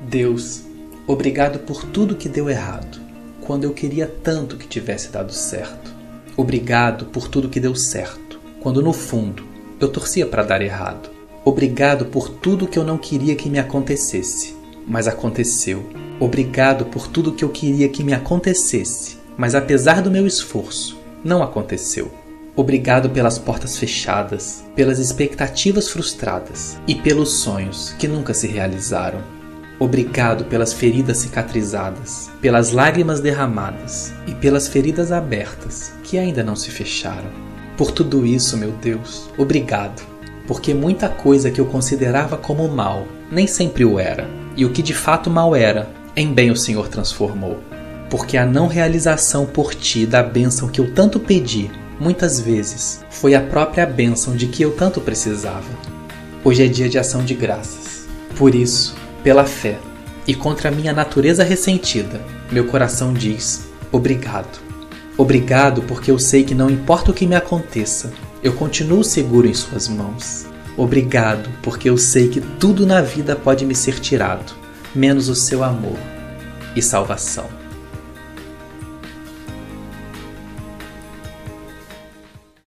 Deus, obrigado por tudo que deu errado, quando eu queria tanto que tivesse dado certo. Obrigado por tudo que deu certo, quando no fundo eu torcia para dar errado. Obrigado por tudo que eu não queria que me acontecesse, mas aconteceu. Obrigado por tudo que eu queria que me acontecesse, mas apesar do meu esforço, não aconteceu. Obrigado pelas portas fechadas, pelas expectativas frustradas e pelos sonhos que nunca se realizaram. Obrigado pelas feridas cicatrizadas, pelas lágrimas derramadas e pelas feridas abertas que ainda não se fecharam. Por tudo isso, meu Deus, obrigado, porque muita coisa que eu considerava como mal nem sempre o era, e o que de fato mal era, em bem o Senhor transformou. Porque a não realização por ti da bênção que eu tanto pedi, muitas vezes, foi a própria bênção de que eu tanto precisava. Hoje é dia de ação de graças. Por isso, pela fé e contra a minha natureza ressentida, meu coração diz: obrigado. Obrigado porque eu sei que não importa o que me aconteça, eu continuo seguro em Suas mãos. Obrigado porque eu sei que tudo na vida pode me ser tirado, menos o seu amor e salvação.